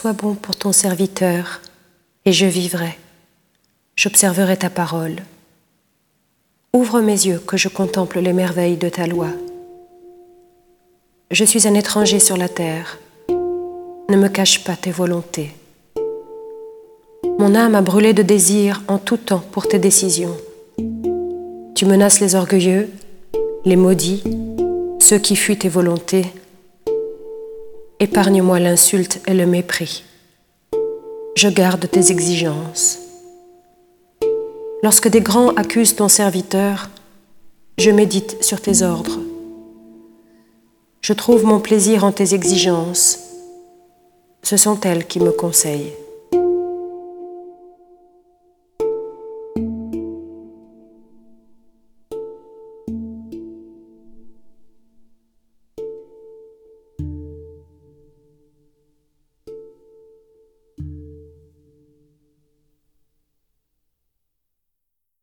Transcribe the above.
Sois bon pour ton serviteur, et je vivrai. J'observerai ta parole. Ouvre mes yeux que je contemple les merveilles de ta loi. Je suis un étranger sur la terre. Ne me cache pas tes volontés. Mon âme a brûlé de désir en tout temps pour tes décisions. Tu menaces les orgueilleux, les maudits, ceux qui fuient tes volontés. Épargne-moi l'insulte et le mépris. Je garde tes exigences. Lorsque des grands accusent ton serviteur, je médite sur tes ordres. Je trouve mon plaisir en tes exigences. Ce sont elles qui me conseillent.